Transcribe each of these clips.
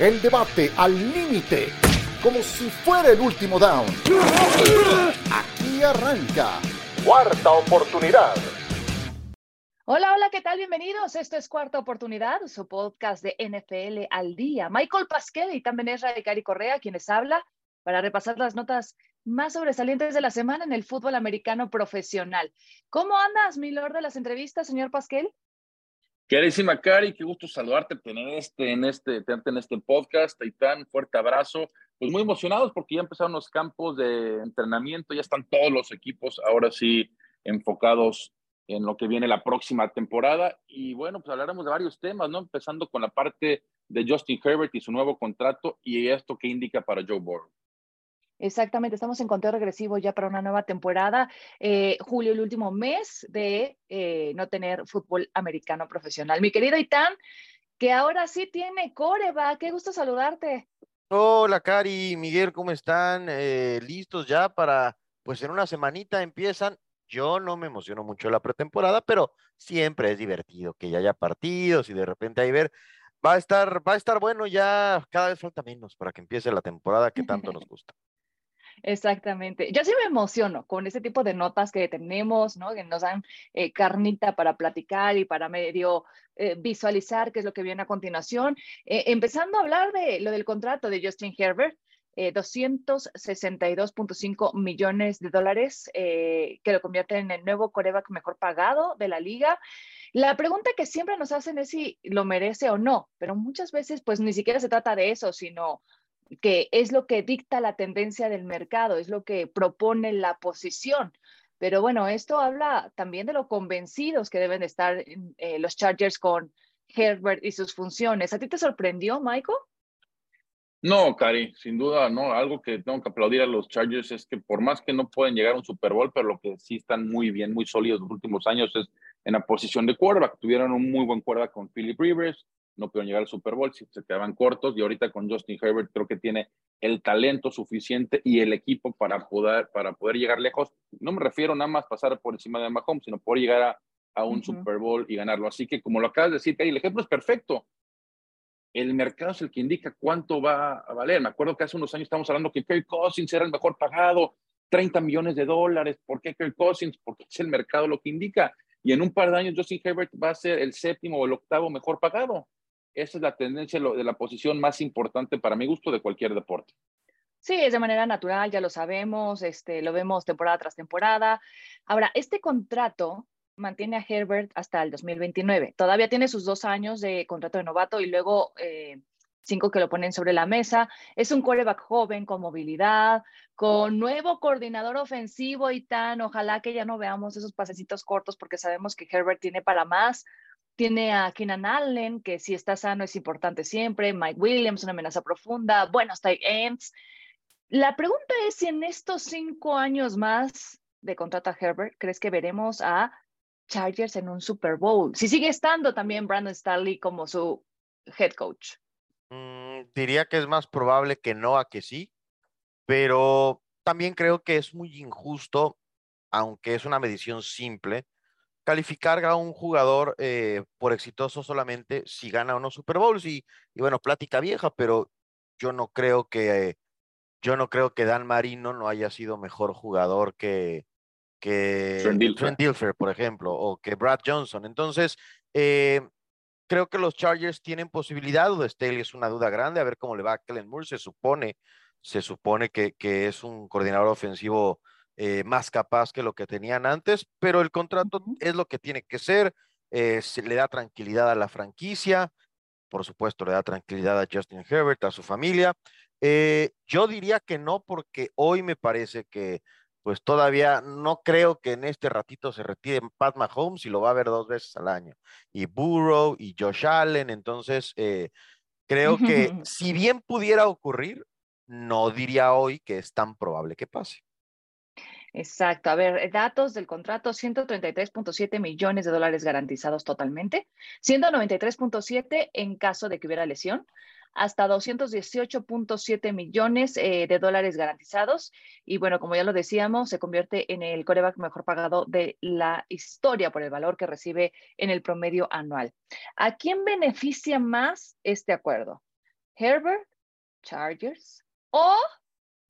El debate al límite, como si fuera el último down. Aquí arranca. Cuarta oportunidad. Hola, hola, ¿qué tal? Bienvenidos. Esto es Cuarta Oportunidad, su podcast de NFL al día. Michael Pasquel y también es Radicari Correa quienes habla para repasar las notas más sobresalientes de la semana en el fútbol americano profesional. ¿Cómo andas, mi lord de las entrevistas, señor Pasquel? Queridísima Cari, qué gusto saludarte, tener este, en este, tenerte en este podcast. tan fuerte abrazo. Pues muy emocionados porque ya empezaron los campos de entrenamiento, ya están todos los equipos ahora sí enfocados en lo que viene la próxima temporada. Y bueno, pues hablaremos de varios temas, ¿no? Empezando con la parte de Justin Herbert y su nuevo contrato y esto que indica para Joe Burrow. Exactamente, estamos en conteo regresivo ya para una nueva temporada. Eh, julio, el último mes de eh, no tener fútbol americano profesional. Mi querido Itán, que ahora sí tiene Coreba, qué gusto saludarte. Hola, Cari, Miguel, ¿cómo están? Eh, ¿Listos ya para, pues en una semanita empiezan? Yo no me emociono mucho la pretemporada, pero siempre es divertido que ya haya partidos y de repente ahí ver, va a estar, va a estar bueno ya, cada vez falta menos para que empiece la temporada que tanto nos gusta. Exactamente. Yo sí me emociono con ese tipo de notas que tenemos, ¿no? Que nos dan eh, carnita para platicar y para medio eh, visualizar qué es lo que viene a continuación. Eh, empezando a hablar de lo del contrato de Justin Herbert, 262.5 millones de dólares que lo convierten en el nuevo coreback mejor pagado de la liga. La pregunta que siempre nos hacen es si lo merece o no, pero muchas veces pues ni siquiera se trata de eso, sino que es lo que dicta la tendencia del mercado, es lo que propone la posición. Pero bueno, esto habla también de lo convencidos que deben estar eh, los Chargers con Herbert y sus funciones. ¿A ti te sorprendió, Michael? No, Cari, sin duda, no. Algo que tengo que aplaudir a los Chargers es que por más que no pueden llegar a un Super Bowl, pero lo que sí están muy bien, muy sólidos los últimos años es en la posición de quarterback. Tuvieron un muy buen quarterback con Philip Rivers, no pudieron llegar al Super Bowl, se quedaban cortos y ahorita con Justin Herbert creo que tiene el talento suficiente y el equipo para poder, para poder llegar lejos. No me refiero nada más pasar por encima de Mahomes, sino poder llegar a, a un Super Bowl y ganarlo. Así que como lo acabas de decir, el ejemplo es perfecto. El mercado es el que indica cuánto va a valer. Me acuerdo que hace unos años estábamos hablando que Kirk Cousins era el mejor pagado, 30 millones de dólares. ¿Por qué Kirk Cousins? Porque es el mercado lo que indica. Y en un par de años Justin Herbert va a ser el séptimo o el octavo mejor pagado. Esa es la tendencia de la posición más importante para mi gusto de cualquier deporte. Sí, es de manera natural, ya lo sabemos, este, lo vemos temporada tras temporada. Ahora, este contrato mantiene a Herbert hasta el 2029. Todavía tiene sus dos años de contrato de novato y luego eh, cinco que lo ponen sobre la mesa. Es un quarterback joven con movilidad, con nuevo coordinador ofensivo y tan. Ojalá que ya no veamos esos pasecitos cortos porque sabemos que Herbert tiene para más. Tiene a Keenan Allen, que si está sano es importante siempre. Mike Williams, una amenaza profunda. Buenos tight ends. La pregunta es si en estos cinco años más de contrato a Herbert, ¿crees que veremos a Chargers en un Super Bowl? Si sigue estando también Brandon Staley como su head coach. Mm, diría que es más probable que no a que sí, pero también creo que es muy injusto, aunque es una medición simple, calificar a un jugador eh, por exitoso solamente si gana o no Super Bowls y, y, bueno, plática vieja, pero yo no creo que yo no creo que Dan Marino no haya sido mejor jugador que que Trent Dilfer, por ejemplo, o que Brad Johnson. Entonces, eh, creo que los Chargers tienen posibilidad, o Staley es una duda grande, a ver cómo le va a Kellen Moore, se supone, se supone que, que es un coordinador ofensivo eh, más capaz que lo que tenían antes, pero el contrato es lo que tiene que ser, eh, se le da tranquilidad a la franquicia, por supuesto le da tranquilidad a Justin Herbert, a su familia. Eh, yo diría que no, porque hoy me parece que pues todavía no creo que en este ratito se retire Pat Mahomes y lo va a ver dos veces al año. Y Burrow y Josh Allen, entonces creo que si bien pudiera ocurrir, no diría hoy que es tan probable que pase. Exacto. A ver, datos del contrato, 133.7 millones de dólares garantizados totalmente, 193.7 en caso de que hubiera lesión, hasta 218.7 millones eh, de dólares garantizados. Y bueno, como ya lo decíamos, se convierte en el coreback mejor pagado de la historia por el valor que recibe en el promedio anual. ¿A quién beneficia más este acuerdo? Herbert, Chargers o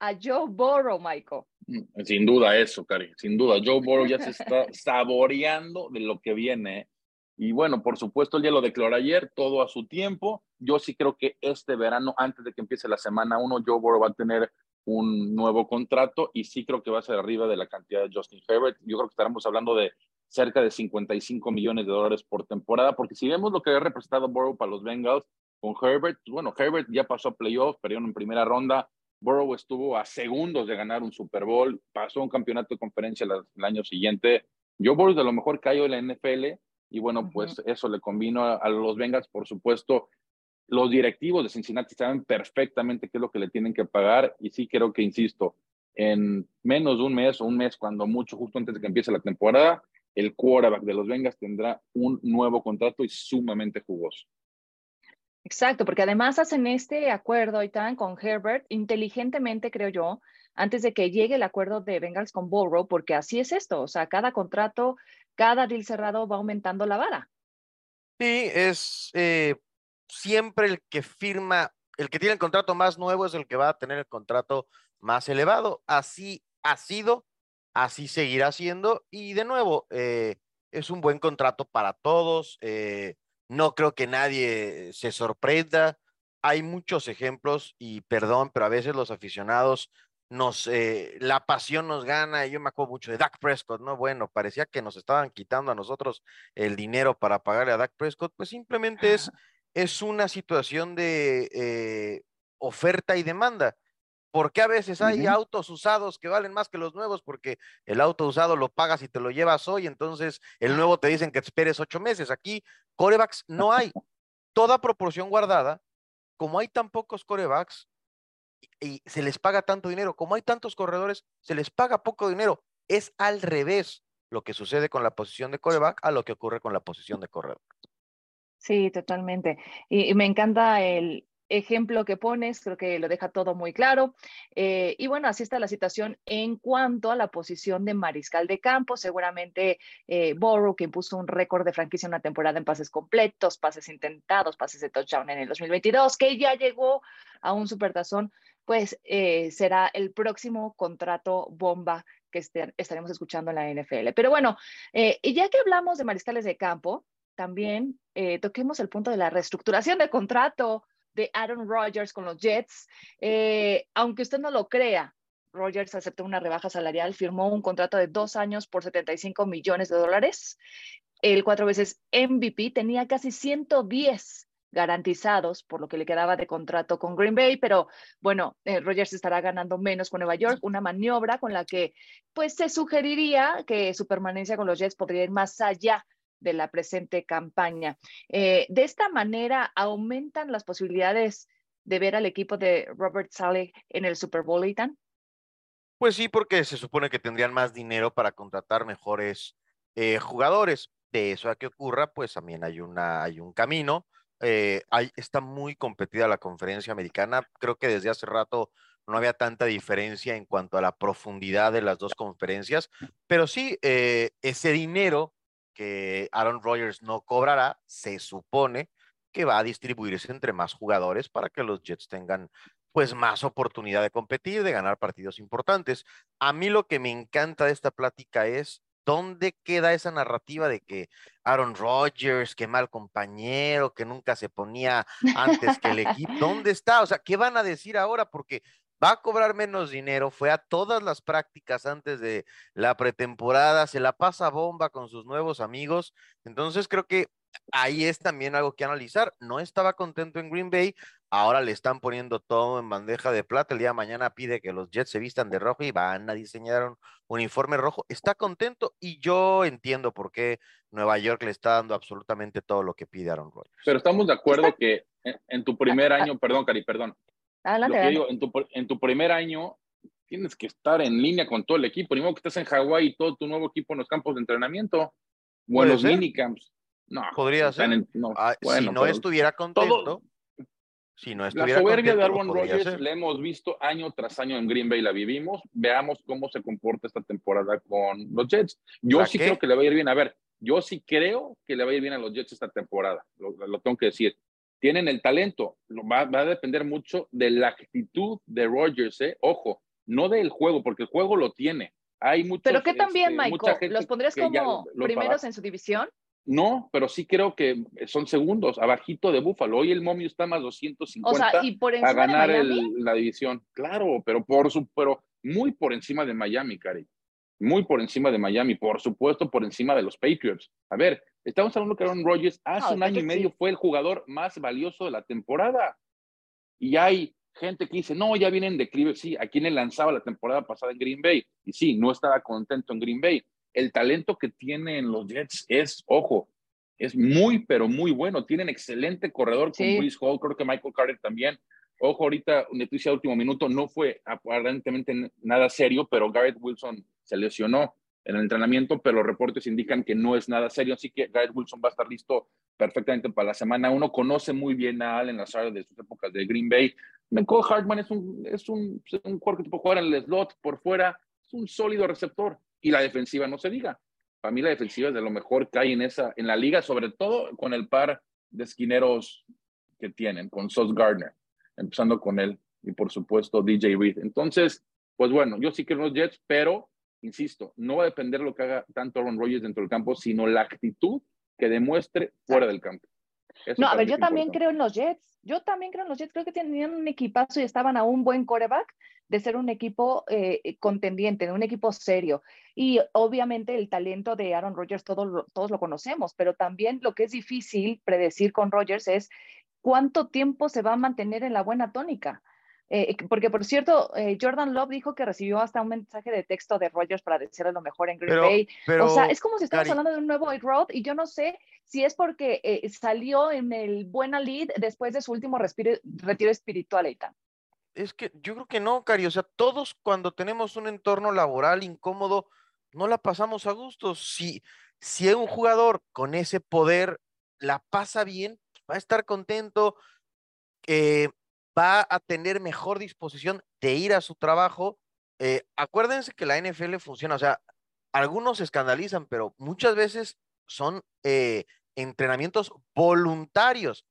a Joe Burrow, Michael. Mm, sin duda eso, Cari, sin duda. Joe Burrow ya se está saboreando de lo que viene. Y bueno, por supuesto, él ya lo declaró ayer, todo a su tiempo. Yo sí creo que este verano, antes de que empiece la semana uno, Joe Burrow va a tener un nuevo contrato y sí creo que va a ser arriba de la cantidad de Justin Herbert. Yo creo que estaremos hablando de cerca de 55 millones de dólares por temporada, porque si vemos lo que ha representado Burrow para los Bengals con Herbert, bueno, Herbert ya pasó a playoffs, perdieron en primera ronda, Burrow estuvo a segundos de ganar un Super Bowl, pasó un campeonato de conferencia el, año siguiente. Yo Burrow de lo mejor cayó en la NFL y bueno, pues eso le convino a, los Bengals, por supuesto. Los directivos de Cincinnati saben perfectamente qué es lo que le tienen que pagar y sí creo que, insisto, en menos de un mes o un mes, cuando mucho, justo antes de que empiece la temporada, el quarterback de los Bengals tendrá un nuevo contrato y sumamente jugoso. Exacto, porque además hacen este acuerdo, Itan, con Herbert, inteligentemente, creo yo, antes de que llegue el acuerdo de Bengals con Burrow, porque así es esto, o sea, cada contrato, cada deal cerrado va aumentando la vara. Sí, es eh, siempre el que firma, el que tiene el contrato más nuevo es el que va a tener el contrato más elevado. Así ha sido, así seguirá siendo, y de nuevo, eh, es un buen contrato para todos. Eh, no creo que nadie se sorprenda. Hay muchos ejemplos y perdón, pero a veces los aficionados nos, eh, la pasión nos gana. Yo me acuerdo mucho de Dak Prescott, ¿no? Bueno, parecía que nos estaban quitando a nosotros el dinero para pagarle a Dak Prescott. Pues simplemente es, es una situación de eh, oferta y demanda. Porque a veces hay autos usados que valen más que los nuevos? Porque el auto usado lo pagas y te lo llevas hoy, entonces el nuevo te dicen que esperes ocho meses. Aquí, corebacks no hay. Toda proporción guardada, como hay tan pocos corebacks y se les paga tanto dinero, como hay tantos corredores, se les paga poco dinero. Es al revés lo que sucede con la posición de coreback a lo que ocurre con la posición de corredor. Sí, totalmente. y me encanta el, ejemplo que pones, creo que lo deja todo muy claro. Eh, y bueno, así está la situación en cuanto a la posición de mariscal de campo. Seguramente eh, que impuso un récord de franquicia en una temporada en pases completos, pases intentados, pases de touchdown en el 2022, que ya llegó a un supertazón, pues eh, será el próximo contrato bomba que estaremos escuchando en la NFL. Pero bueno, y ya que hablamos de mariscales de campo, también toquemos el punto de la reestructuración de contrato de Aaron Rodgers con los Jets. Eh, aunque usted no lo crea, Rodgers aceptó una rebaja salarial, firmó un contrato de dos años por 75 millones de dólares. El cuatro veces MVP tenía casi 110 garantizados por lo que le quedaba de contrato con Green Bay, pero bueno, eh, Rodgers estará ganando menos con Nueva York, una maniobra con la que pues se sugeriría que su permanencia con los Jets podría ir más allá de la presente campaña. Eh, de esta manera, aumentan las posibilidades de ver al equipo de Robert Saleh en el Super Bowl, Ethan? Pues sí, porque se supone que tendrían más dinero para contratar mejores eh, jugadores. De eso a que ocurra, pues también hay, una, hay un camino. Eh, hay, está muy competida la conferencia americana. Creo que desde hace rato no había tanta diferencia en cuanto a la profundidad de las dos conferencias, pero sí, ese dinero que Aaron Rodgers no cobrará, se supone que va a distribuirse entre más jugadores para que los Jets tengan pues más oportunidad de competir, de ganar partidos importantes. A mí lo que me encanta de esta plática es dónde queda esa narrativa de que Aaron Rodgers, qué mal compañero, que nunca se ponía antes que el equipo. ¿Dónde está? O sea, ¿qué van a decir ahora? Porque va a cobrar menos dinero, fue a todas las prácticas antes de la pretemporada, se la pasa bomba con sus nuevos amigos, entonces creo que ahí es también algo que analizar. No estaba contento en Green Bay, ahora le están poniendo todo en bandeja de plata. El día de mañana pide que los Jets se vistan de rojo y van a diseñar un uniforme rojo. Está contento y yo entiendo por qué Nueva York le está dando absolutamente todo lo que pide Aaron Rodgers. Pero estamos de acuerdo que en tu primer año, perdón, Cari, perdón, en, tu, en tu primer año tienes que estar en línea con todo el equipo. Ni modo que estés en Hawái y todo tu nuevo equipo en los campos de entrenamiento o en los minicamps. No, podría ser. Ah, si no estuviera contento. si no estuviera la soberbia de Aaron Rodgers la hemos visto año tras año en Green Bay, la vivimos. Veamos cómo se comporta esta temporada con los Jets. Yo sí creo que le va a ir bien. A ver, yo sí creo que le va a ir bien a los Jets esta temporada. lo tengo que decir tienen el talento. Va, va a depender mucho de la actitud de Rogers, ¿eh? Ojo, no del juego, porque el juego lo tiene. Hay muchos, Pero que también, este, Michael, ¿los pondrías como primeros en su división? No, pero sí creo que son segundos, abajito de Búfalo. Hoy el momio está más 250 o sea, ¿y por a ganar la división. Claro, pero por su, pero muy por encima de Miami, Cari. Muy por encima de Miami, por supuesto, por encima de los Patriots. A ver, estamos hablando que Aaron Rodgers hace un año y medio fue el jugador más valioso de la temporada. Y hay gente que dice, no, ya vienen de declive. Sí, a quien le lanzaba la temporada pasada en Green Bay. Y sí, no estaba contento en Green Bay el talento que tienen los Jets es, ojo, es muy, pero muy bueno. Tienen excelente corredor con Chris Hall, creo que Michael Carter también. Ojo, ahorita, noticia de último minuto, no fue aparentemente nada serio, pero Garrett Wilson se lesionó en el entrenamiento, pero los reportes indican que no es nada serio, así que Garrett Wilson va a estar listo perfectamente para la semana. Uno conoce muy bien a Allen Lazard de sus épocas de Green Bay. McCall Hartman es un, es un, un que puede jugar en el slot por fuera, es un sólido receptor y la defensiva no se diga. Para mí la defensiva es de lo mejor que hay en, esa, en la liga, sobre todo con el par de esquineros que tienen, con Sos Gardner, empezando con él y por supuesto DJ Reed. Entonces, pues bueno, yo sí quiero los Jets, pero insisto, no va a depender lo que haga tanto Aaron Rodgers dentro del campo, sino la actitud que demuestre fuera del campo. no, a ver, yo también creo en los Jets. Yo también creo en los Jets. Creo que tenían un equipazo y estaban a un buen coreback de ser un equipo eh, contendiente, un equipo serio. Y obviamente el talento de Aaron Rodgers todos, todos lo conocemos, pero también lo que es difícil predecir con Rodgers es cuánto tiempo se va a mantener en la buena tónica. Eh, porque, por cierto, eh, Jordan Love dijo que recibió hasta un mensaje de texto de Rodgers para decirle lo mejor en Green Bay. o sea, es como si estamos hablando de un nuevo Road y yo no sé si es porque salió en el buena lead después de su último retiro espiritual, Eitan es que yo creo que no, Cari. O sea, todos cuando tenemos un entorno laboral incómodo, no la pasamos a gusto. Si, si un jugador con ese poder la pasa bien, va a estar contento, eh, va a tener mejor disposición de ir a su trabajo. Eh, acuérdense que la NFL funciona, o sea, algunos se escandalizan, pero muchas veces son eh, entrenamientos voluntarios.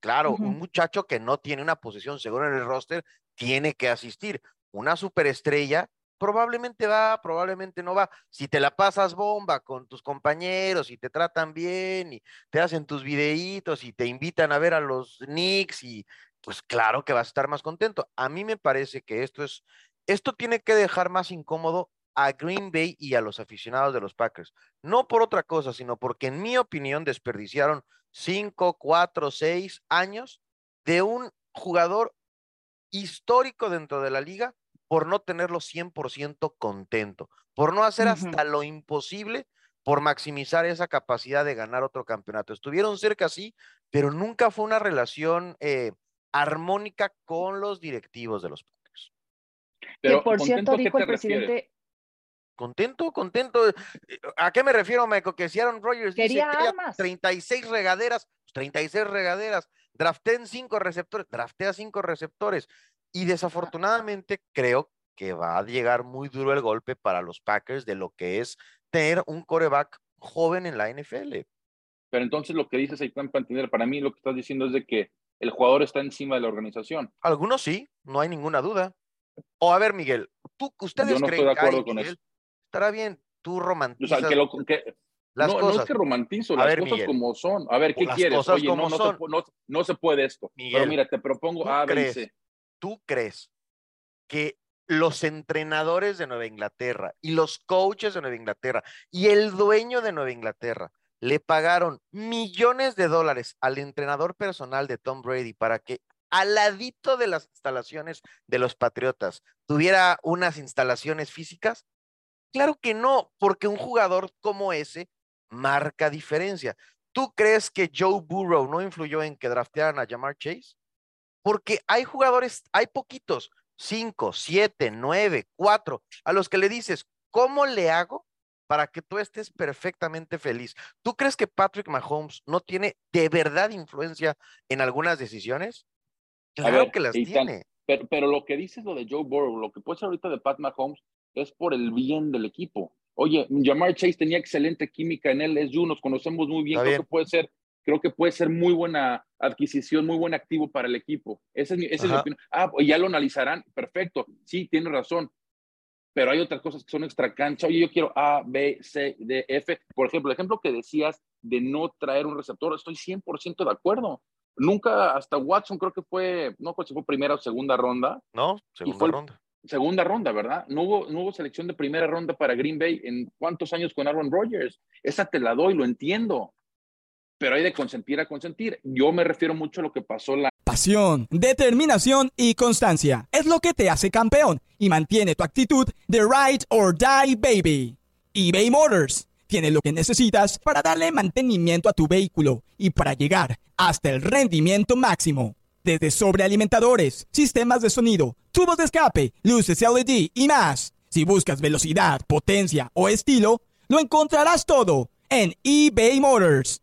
Claro, un muchacho que no tiene una posición segura en el roster tiene que asistir. Una superestrella probablemente va, probablemente no va. Si te la pasas bomba con tus compañeros y te tratan bien y te hacen tus videitos y te invitan a ver a los Knicks y pues claro que vas a estar más contento. A mí me parece que esto es, esto tiene que dejar más incómodo a Green Bay y a los aficionados de los Packers. No por otra cosa, sino porque en mi opinión desperdiciaron cinco, cuatro, seis años de un jugador histórico dentro de la liga por no tenerlo 100% contento, por no hacer hasta lo imposible por maximizar esa capacidad de ganar otro campeonato. Estuvieron cerca, sí, pero nunca fue una relación eh, armónica con los directivos de los Packers. Pero por cierto dijo el presidente... Contento, contento. ¿A qué me refiero, Michael? Que si Aaron Rodgers quería dice 36 regaderas, 36 pues, regaderas, drafteen cinco receptores, draftea cinco receptores. Y desafortunadamente creo que va a llegar muy duro el golpe para los Packers de lo que es tener un coreback joven en la NFL. Pero entonces lo que dices ahí, entender, para mí lo que estás diciendo es de que el jugador está encima de la organización. Algunos sí, no hay ninguna duda. O a ver, Miguel, tú, ustedes Yo no estoy de acuerdo con eso. Estará bien, tú romantizas. O sea, que, no, no es que romantizo, las cosas como son. A ver, ¿qué quieres? Oye, no, no, no, se puede esto. Pero mira, te propongo A, B ¿Tú crees que los entrenadores de Nueva Inglaterra y los coaches de Nueva Inglaterra y el dueño de Nueva Inglaterra le pagaron millones de dólares al entrenador personal de Tom Brady para que al ladito de las instalaciones de los Patriotas tuviera unas instalaciones físicas? Claro que no, porque un jugador como ese marca diferencia. ¿Tú crees que Joe Burrow no influyó en que draftearan a Jamar Chase? Porque hay jugadores, hay poquitos, cinco, siete, nueve, cuatro, a los que le dices, ¿cómo le hago para que tú estés perfectamente feliz? ¿Tú crees que Patrick Mahomes no tiene de verdad influencia en algunas decisiones? Claro que las tiene. pero, pero, lo que dices lo de Joe Burrow, lo que puede ser ahorita de Pat Mahomes es por el bien del equipo. Oye, Jamar Chase tenía excelente química en él, es you, nos conocemos muy bien, creo que puede ser creo que puede ser muy buena adquisición, muy buen activo para el equipo. Esa es mi, esa es mi opinión. Ah, ya lo analizarán, perfecto, sí, tiene razón. Pero hay otras cosas que son extra cancha. Oye, yo quiero A, B, C, D, F. Por ejemplo, el ejemplo que decías de no traer un receptor, estoy 100% de acuerdo. Nunca, hasta Watson creo que fue, no sé si fue primera o segunda ronda. No, segunda ronda. Segunda ronda, ¿verdad? No hubo, no hubo selección de primera ronda para Green Bay en cuántos años con Aaron Rodgers. Esa te la doy, lo entiendo pero hay de consentir a consentir. Yo me refiero mucho a lo que pasó la... Pasión, determinación y constancia es lo que te hace campeón y mantiene tu actitud de ride or die baby. eBay Motors tiene lo que necesitas para darle mantenimiento a tu vehículo y para llegar hasta el rendimiento máximo. Desde sobrealimentadores, sistemas de sonido, tubos de escape, luces LED y más. Si buscas velocidad, potencia o estilo, lo encontrarás todo en eBay Motors.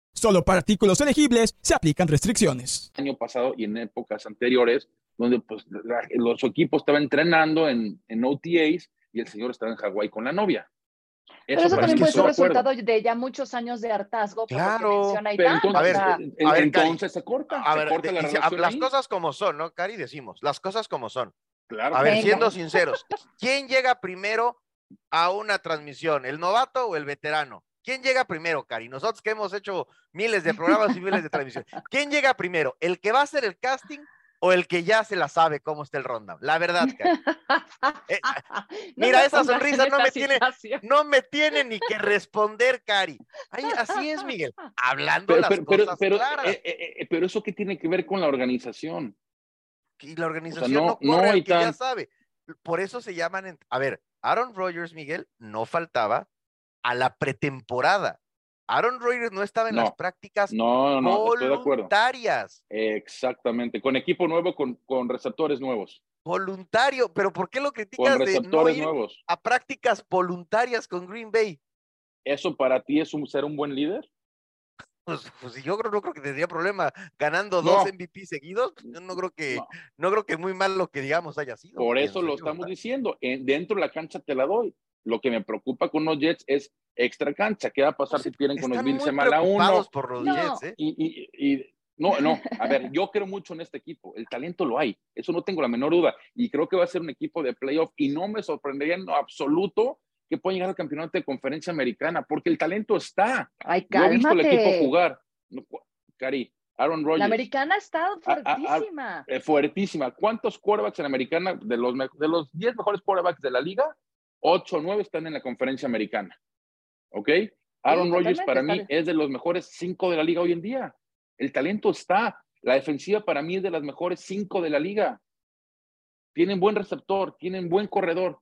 Solo para artículos elegibles se aplican restricciones. Año pasado y en épocas anteriores, donde pues, los equipos estaban entrenando en, en OTAs y el señor estaba en Hawái con la novia. Eso, eso también puede ser resultado de ya muchos años de hartazgo. Claro, pero entonces, a ver, a ver, entonces se corta. A ver, se corta la las cosas como son, ¿no, Cari? Decimos, las cosas como son. Claro. A ver, siendo sinceros, ¿quién llega primero a una transmisión, el novato o el veterano? ¿Quién llega primero, Cari? Nosotros que hemos hecho miles de programas y miles de transmisiones. ¿Quién llega primero? ¿El que va a hacer el casting o el que ya se la sabe cómo está el ronda? La verdad, Cari. Eh, mira, esa sonrisa no me, tiene, no me tiene ni que responder, Cari. así es, Miguel. Hablando pero, las pero, cosas pero, claras. Eh, eh, pero eso qué tiene que ver con la organización. Y la organización no, corre el que ya sabe. Por eso se llaman, a ver, Aaron Rodgers, Miguel, no faltaba a la pretemporada. Aaron Rodgers no estaba en las prácticas no, no, voluntarias. Exactamente, con equipo nuevo, con, con, receptores nuevos. Voluntario, pero ¿por qué lo criticas con receptores de nuevos. a prácticas voluntarias con Green Bay? ¿Eso para ti es un, ser un buen líder? Pues, pues yo creo, no creo que tendría problema ganando dos MVP seguidos. Yo no creo que no. creo que muy mal lo que digamos haya sido. Por eso lo estamos diciendo. dentro de la cancha te la doy. Lo que me preocupa con los Jets es extra cancha. ¿Qué va a pasar si pierden con los Bills semana uno? por los Jets, ¿eh? y, y, no, no, a ver, yo creo mucho en este equipo. El talento lo hay, eso no tengo la menor duda. Y creo que va a ser un equipo de playoff y no me sorprendería en absoluto que pueda llegar al campeonato de conferencia americana, porque el talento está. Ay, yo he visto el equipo jugar. Cari, Aaron Rodgers. La americana está fuertísima. Eh, fuertísima. ¿Cuántos quarterbacks en la americana, de los, de los 10 mejores quarterbacks de la liga, 8 o 9 están en la conferencia americana. ¿Ok? Aaron Rodgers para mí es de los mejores 5 de la liga hoy en día. El talento está. La defensiva para mí es de las mejores 5 de la liga. Tienen buen receptor, tienen buen corredor.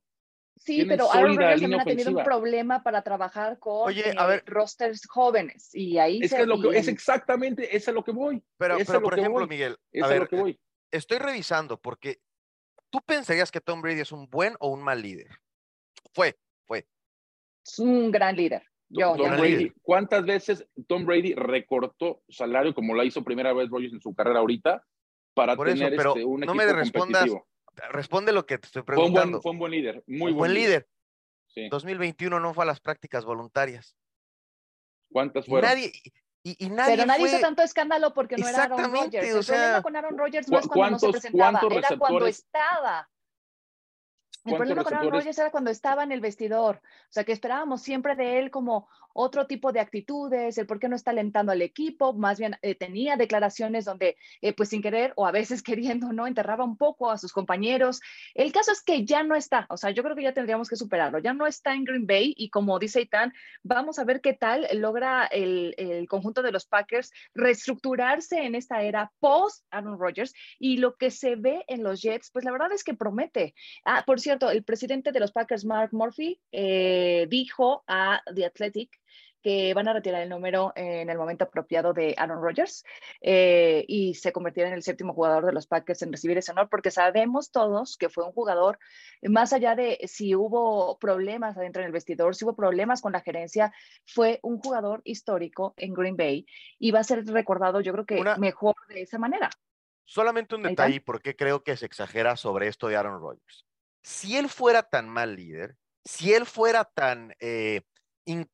Sí, pero Aaron Rodgers también ha tenido un problema para trabajar con Oye, a ver, rosters jóvenes y ahí es, se, lo que, es exactamente, es a lo que voy. Pero, pero por ejemplo, Miguel, a ver, lo que voy. estoy revisando porque tú pensarías que Tom Brady es un buen o un mal líder. Fue, fue. Es un gran líder. Yo, Tom Brady, ¿Cuántas veces Tom Brady recortó salario como la hizo primera vez Rodgers en su carrera ahorita para tener pero este, un no equipo me respondas, competitivo? Responde lo que te estoy preguntando. Fue un buen, fue un buen líder, muy buen, líder. Sí. 2021 no fue a las prácticas voluntarias. ¿Cuántas fueron? Y nadie, y, y nadie Pero nadie fue... hizo tanto escándalo porque no era Aaron Rodgers. El o sea, problema con Aaron Rodgers no es cuando no se presentaba, era cuando estaba. El problema con Aaron Rodgers era cuando estaba en el vestidor, o sea que esperábamos siempre de él como otro tipo de actitudes, el por qué no está alentando al equipo, más bien eh, tenía declaraciones donde eh, pues sin querer o a veces queriendo, ¿no? Enterraba un poco a sus compañeros. El caso es que ya no está, o sea, yo creo que ya tendríamos que superarlo, ya no está en Green Bay y como dice Itán, vamos a ver qué tal logra el, el conjunto de los Packers reestructurarse en esta era post Aaron Rodgers y lo que se ve en los Jets, pues la verdad es que promete. Ah, por cierto, el presidente de los Packers, Mark Murphy, eh, dijo a The Athletic que van a retirar el número en el momento apropiado de Aaron Rodgers eh, y se convertirá en el séptimo jugador de los Packers en recibir ese honor, porque sabemos todos que fue un jugador, más allá de si hubo problemas adentro en el vestidor, si hubo problemas con la gerencia, fue un jugador histórico en Green Bay y va a ser recordado, yo creo que mejor de esa manera. Solamente un detalle, porque creo que se exagera sobre esto de Aaron Rodgers. Si él fuera tan mal líder, si él fuera tan, eh,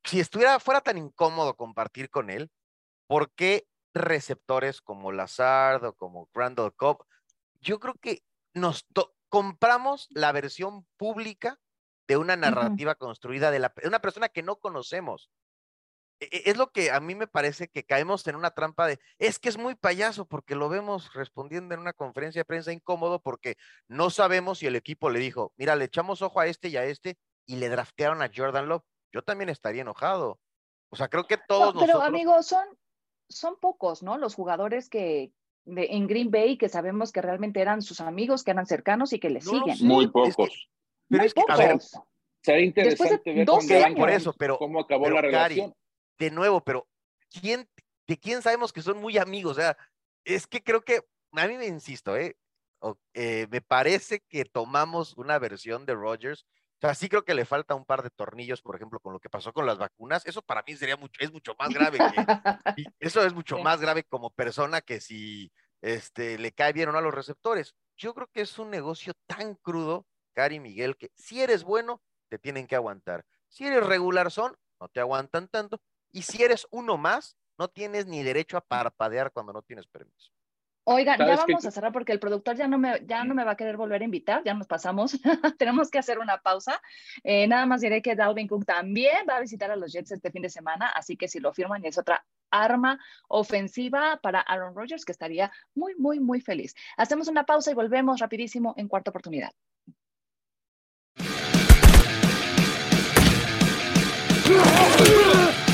si estuviera, fuera tan incómodo compartir con él, ¿por qué receptores como Lazard o como Randall Cobb? Yo creo que nos compramos la versión pública de una narrativa construida de, la, de una persona que no conocemos. E, e, es lo que a mí me parece que caemos en una trampa de, es que es muy payaso porque lo vemos respondiendo en una conferencia de prensa incómodo porque no sabemos si el equipo le dijo, mira, le echamos ojo a este y a este y le draftearon a Jordan Love. Yo también estaría enojado. O sea, creo que todos no, pero amigos, son, son pocos, ¿no? Los jugadores que de, en Green Bay que sabemos que realmente eran sus amigos, que eran cercanos y que le siguen. Muy pocos. pero es que, a ver, será interesante ver por eso, pero, cómo acabó la relación de nuevo, pero ¿quién, ¿de quién sabemos que son muy amigos? O sea, es que creo que, a mí me insisto, ¿eh? eh me parece que tomamos una versión de Rogers. O sea, sí creo que le falta un par de tornillos, por ejemplo, con lo que pasó con las vacunas. Eso para mí sería mucho, es mucho más grave que, eso es mucho más grave como persona que si este, le cae bien o no a los receptores. Yo creo que es un negocio tan crudo, Cari Miguel, que si eres bueno, te tienen que aguantar. Si eres regular son, no te aguantan tanto. Y si eres uno más, no tienes ni derecho a parpadear cuando no tienes permiso. Oigan, ya vamos a cerrar porque el productor ya no, me, ya no me va a querer volver a invitar, ya nos pasamos, tenemos que hacer una pausa. Eh, nada más diré que Dalvin Cook también va a visitar a los Jets este fin de semana, así que si lo firman es otra arma ofensiva para Aaron Rodgers que estaría muy, muy, muy feliz. Hacemos una pausa y volvemos rapidísimo en cuarta oportunidad.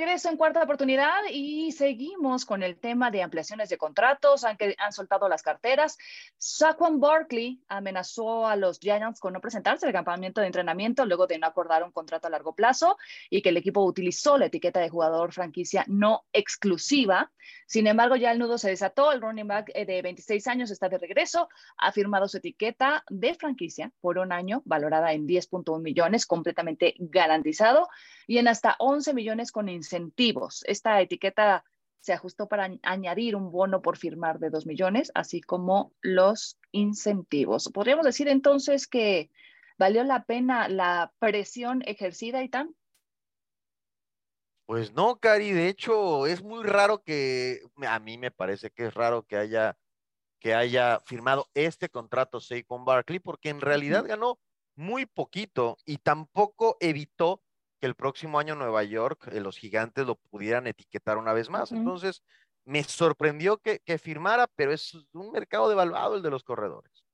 Regreso en cuarta oportunidad y seguimos con el tema de ampliaciones de contratos, aunque han soltado las carteras. Saquon Barkley amenazó a los Giants con no presentarse al campamento de entrenamiento luego de no acordar un contrato a largo plazo y que el equipo utilizó la etiqueta de jugador franquicia no exclusiva. Sin embargo, ya el nudo se desató. El running back eh, de 26 años está de regreso, ha firmado su etiqueta de franquicia por un año, valorada en 10.1 millones, completamente garantizado, y en hasta 11 millones con incentivos. Esta etiqueta se ajustó para añadir un bono por firmar de 2 millones, así como los incentivos. Podríamos decir entonces que valió la pena la presión ejercida y tan. Pues no, Cari, de hecho es muy raro que, a mí me parece que es raro que haya, que haya firmado este contrato Saquon Barkley, porque en realidad ganó muy poquito y tampoco evitó que el próximo año Nueva York, eh, los gigantes lo pudieran etiquetar una vez más. Entonces, me sorprendió que, firmara, pero es un mercado devaluado el de los corredores.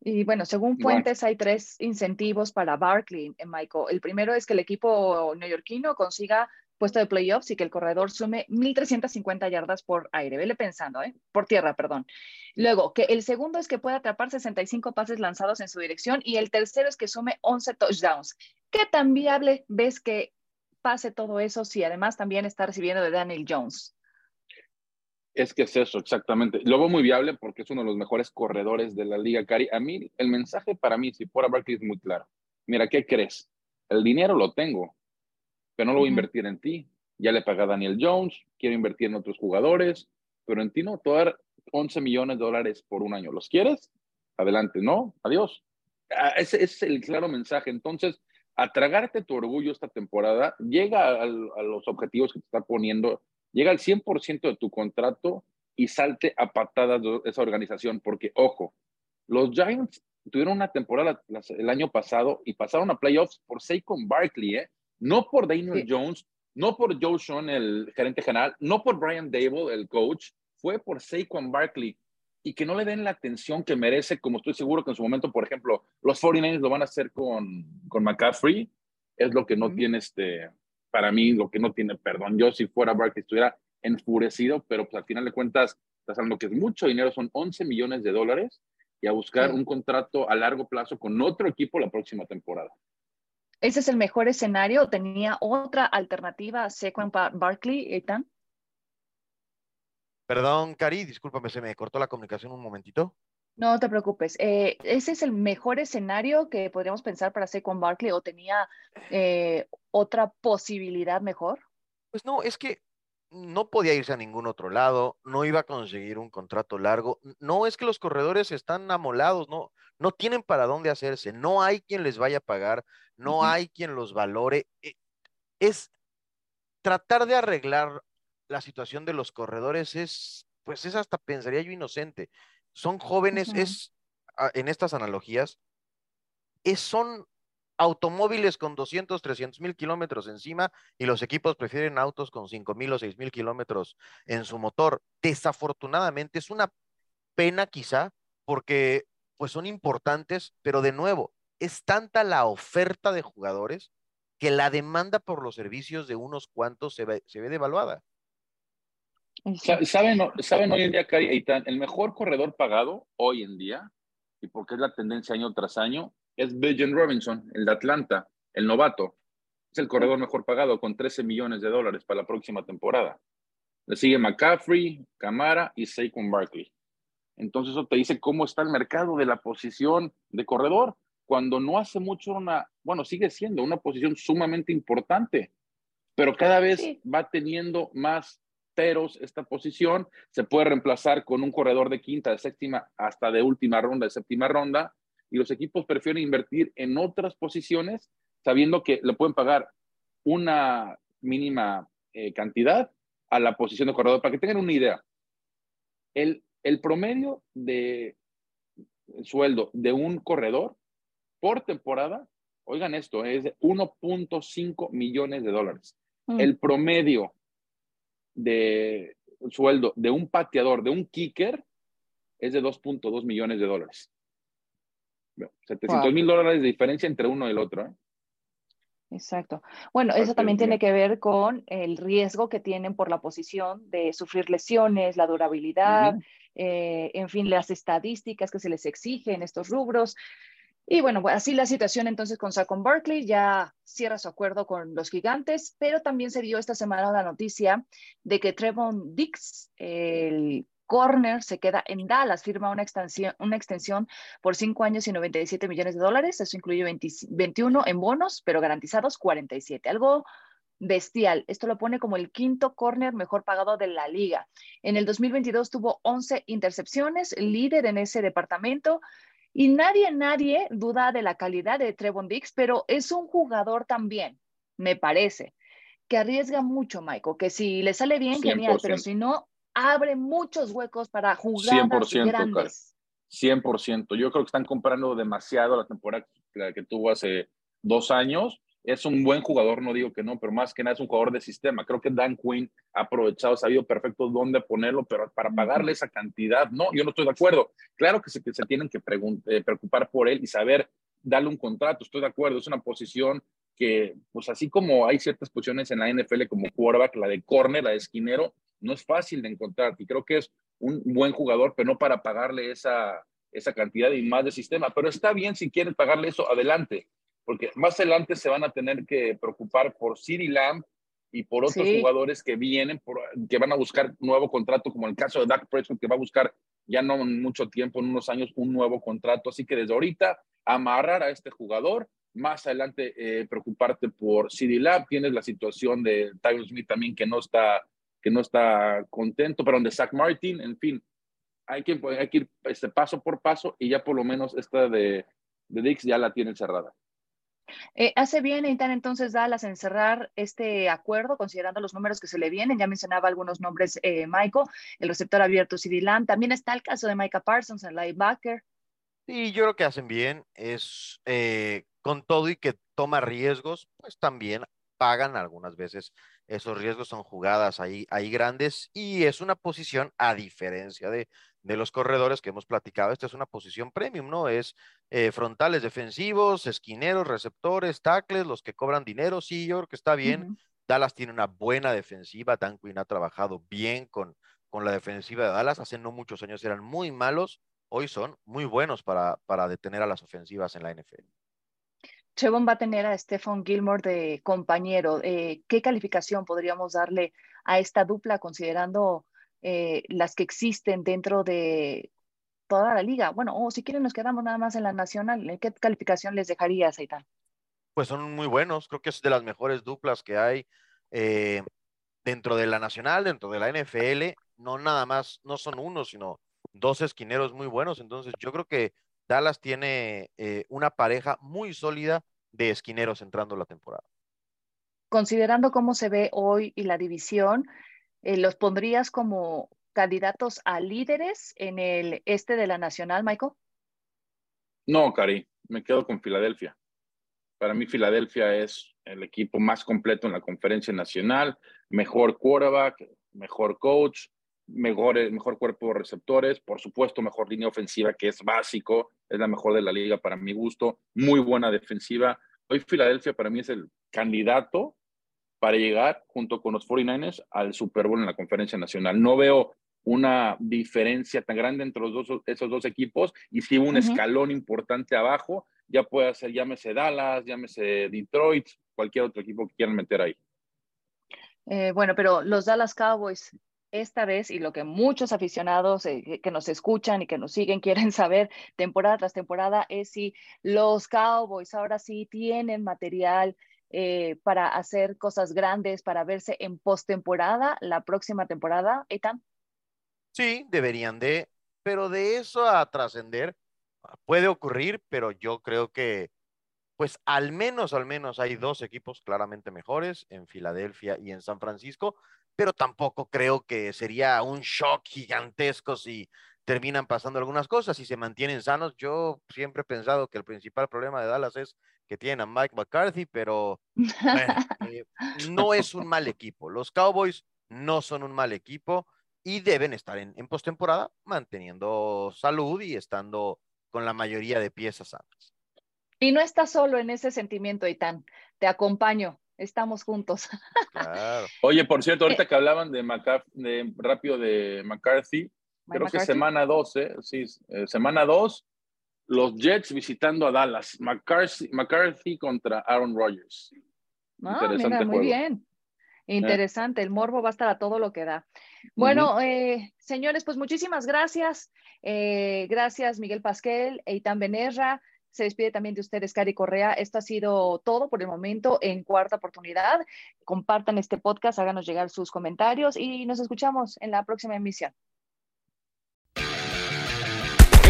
Y bueno, según fuentes, hay tres incentivos para Barkley, eh, Michael. El primero es que el equipo neoyorquino consiga puesto de playoffs y que el corredor sume 1.350 yardas por aire. Vele pensando, ¿eh? Por tierra, perdón. Luego, que el segundo es que pueda atrapar 65 pases lanzados en su dirección y el tercero es que sume 11 touchdowns. ¿Qué tan viable ves que pase todo eso si además también está recibiendo de Daniel Jones? Es que es eso, exactamente. Lo veo muy viable porque es uno de los mejores corredores de la liga, Cari. A mí, el mensaje para mí, si fuera Barkley, es muy claro. Mira, ¿qué crees? El dinero lo tengo pero no lo voy a invertir en ti. Ya le pagué a Daniel Jones, quiero invertir en otros jugadores, pero en ti no, te voy a dar 11 millones de dólares por un año. ¿Los quieres? Adelante, no, adiós. Ah, ese, es el claro mensaje. Entonces, a tragarte tu orgullo esta temporada, llega a, los objetivos que te está poniendo, llega al 100% de tu contrato y salte a patadas de esa organización, porque, ojo, los Giants tuvieron una temporada el año pasado y pasaron a playoffs por Saquon Barkley, ¿eh? No por Daniel Jones, no por Joe Sean, el gerente general, no por Brian Dable, el coach, fue por Saquon Barkley y que no le den la atención que merece, como estoy seguro que en su momento, por ejemplo, los 49ers lo van a hacer con, con McCaffrey, es lo que no tiene este, para mí, lo que no tiene perdón. Yo si fuera Barkley estuviera enfurecido, pero pues al final de cuentas, estás hablando que es mucho dinero, son 11 millones de dólares y a buscar un contrato a largo plazo con otro equipo la próxima temporada. ¿Ese es el mejor escenario? ¿Tenía otra alternativa a Sequan Barkley, Ethan? Perdón, Cari, discúlpame, se me cortó la comunicación un momentito. No te preocupes. Eh, ¿Ese es el mejor escenario que podríamos pensar para Saquon Barkley o tenía eh, otra posibilidad mejor? Pues no, es que no podía irse a ningún otro lado, no iba a conseguir un contrato largo. No es que los corredores están amolados, no, no tienen para dónde hacerse, no hay quien les vaya a pagar, no hay quien los valore. Eh, es tratar de arreglar la situación de los corredores es, pues es hasta pensaría yo inocente. Son jóvenes, es ah, en estas analogías, es, son automóviles con 200, 300 mil kilómetros encima y los equipos prefieren autos con 5 mil o 6 mil kilómetros en su motor. Desafortunadamente es una pena quizá porque pues son importantes, pero de nuevo, es tanta la oferta de jugadores que la demanda por los servicios de unos cuantos se ve, se ve devaluada. ¿Saben, ¿Saben hoy en día, Cari, el mejor corredor pagado hoy en día, y porque es la tendencia año tras año, es Bijan Robinson, el de Atlanta, el novato. Es el corredor mejor pagado con 13 millones de dólares para la próxima temporada. Le sigue McCaffrey, Camara y Saquon Barkley. Entonces eso te dice cómo está el mercado de la posición de corredor, cuando no hace mucho una, bueno, sigue siendo una posición sumamente importante, pero cada vez va teniendo más peros esta posición, se puede reemplazar con un corredor de quinta, de séptima, hasta de última ronda, de séptima ronda, y los equipos prefieren invertir en otras posiciones sabiendo que le pueden pagar una mínima eh, cantidad a la posición de corredor. Para que tengan una idea, el, el promedio de sueldo de un corredor por temporada, oigan esto, es de 1.5 millones de dólares. Mm. El promedio de sueldo de un pateador, de un kicker, es de 2.2 millones de dólares. 700 mil dólares de diferencia entre uno y el otro. ¿eh? Exacto. Bueno, eso también tiene que ver con el riesgo que tienen por la posición de sufrir lesiones, la durabilidad, eh, en fin, las estadísticas que se les exigen estos rubros. Y bueno, así la situación entonces con Saquon Berkeley ya cierra su acuerdo con los gigantes, pero también se dio esta semana la noticia de que Trevon Dix, el corner, se queda en Dallas, firma una extensión, una extensión por 5 años y 97 millones de dólares, eso incluye 21 en bonos, pero garantizados 47, algo bestial. Esto lo pone como el quinto corner mejor pagado de la liga. En el 2022 tuvo 11 intercepciones, líder en ese departamento. Y nadie, nadie duda de la calidad de Trevon Dix, pero es un jugador también, me parece, que arriesga mucho, Michael, que si le sale bien, genial, pero si no, abre muchos huecos para jugar 100%, grandes. 100%. Yo creo que están comprando demasiado la temporada que tuvo hace dos años es un buen jugador, no digo que no, pero más que nada es un jugador de sistema. Creo que Dan Quinn ha aprovechado, sabido perfecto dónde ponerlo, pero para pagarle esa cantidad, no, yo no estoy de acuerdo. Claro que se, se tienen que eh, preocupar por él y saber darle un contrato, estoy de acuerdo, es una posición que, pues así como hay ciertas posiciones en la NFL como quarterback, la de corner, la de esquinero, no es fácil de encontrar y creo que es un buen jugador, pero no para pagarle esa, esa cantidad y más de sistema. Pero está bien si quieren pagarle eso, adelante porque más adelante se van a tener que preocupar por City Lamb y por otros jugadores que vienen, que van a buscar nuevo contrato, como el caso de Dak Prescott, que va a buscar ya no mucho tiempo, en unos años, un nuevo contrato. Así que desde ahorita, amarrar a este jugador, más adelante eh, preocuparte por CD Lamb. Tienes la situación de Tyler Smith también que no está, que no está contento, pero de Zach Martin, en fin, hay que, hay que ir este, paso por paso y ya por lo menos esta de, de Dix ya la tienen cerrada. Eh, hace bien, Eitan, entonces Dallas en cerrar este acuerdo, considerando los números que se le vienen. Ya mencionaba algunos nombres, eh, Michael, el receptor abierto CD También está el caso de Micah Parsons, el linebacker. Sí, yo creo que hacen bien. Es eh, con todo y que toma riesgos, pues también pagan algunas veces. Esos riesgos son jugadas ahí, ahí grandes y es una posición a diferencia de, de los corredores que hemos platicado. Esta es una posición premium, ¿no? Es eh, frontales defensivos, esquineros, receptores, tackles, los que cobran dinero. Sí, yo creo que está bien. Dallas tiene una buena defensiva. Dan Quinn ha trabajado bien con, con la defensiva de Dallas. Hace no muchos años eran muy malos. Hoy son muy buenos para, para detener a las ofensivas en la NFL. Chevon va a tener a Stephen Gilmore de compañero. Eh, ¿Qué calificación podríamos darle a esta dupla considerando eh, las que existen dentro de toda la liga? Bueno, o si quieren nos quedamos nada más en la nacional. ¿Qué calificación les dejaría, Zaitan? Pues son muy buenos. Creo que es de las mejores duplas que hay eh, dentro de la nacional, dentro de la NFL. No nada más, no son uno, sino dos esquineros muy buenos. Entonces yo creo que Dallas tiene eh, una pareja muy sólida de esquineros entrando la temporada. Considerando cómo se ve hoy y la división, eh, ¿los pondrías como candidatos a líderes en el este de la Nacional, Michael? No, Cari, me quedo con Filadelfia. Para mí, Filadelfia es el equipo más completo en la conferencia nacional, mejor quarterback, mejor coach, mejor, mejor cuerpo de receptores, por supuesto, mejor línea ofensiva, que es básico, es la mejor de la liga para mi gusto, muy buena defensiva. Hoy Filadelfia para mí es el candidato para llegar junto con los 49ers al Super Bowl en la conferencia nacional. No veo una diferencia tan grande entre los dos, esos dos equipos y si un escalón importante abajo, ya puede ser, llámese Dallas, llámese Detroit, cualquier otro equipo que quieran meter ahí. Eh, bueno, pero los Dallas Cowboys esta vez y lo que muchos aficionados eh, que nos escuchan y que nos siguen quieren saber temporada tras temporada es si los Cowboys ahora sí tienen material eh, para hacer cosas grandes, para verse en postemporada la próxima temporada, Ethan. Sí, deberían de, pero de eso a trascender puede ocurrir, pero yo creo que pues al menos, al menos hay dos equipos claramente mejores en Filadelfia y en San Francisco, pero tampoco creo que sería un shock gigantesco si terminan pasando algunas cosas y se mantienen sanos. Yo siempre he pensado que el principal problema de Dallas es que tienen a Mike McCarthy, pero eh, no es un mal equipo. Los Cowboys no son un mal equipo y deben estar en, en postemporada manteniendo salud y estando con la mayoría de piezas sanas. Y no estás solo en ese sentimiento, Itán. Te acompaño estamos juntos. Oye, por cierto, ahorita eh. que hablaban de, de rápido de McCarthy, creo que semana 12, sí, eh, semana 2, los Jets visitando a Dallas, McCarthy, McCarthy contra Aaron Rodgers. Ah, Interesante muy bien. Interesante, el morbo va a estar a todo lo que da. Bueno, eh, señores, pues muchísimas gracias. gracias, Miguel Pasquel, Eitan Benerra. Se despide también de ustedes, Cari Correa. Esto ha sido todo por el momento en cuarta oportunidad. Compartan este podcast, háganos llegar sus comentarios y nos escuchamos en la próxima emisión.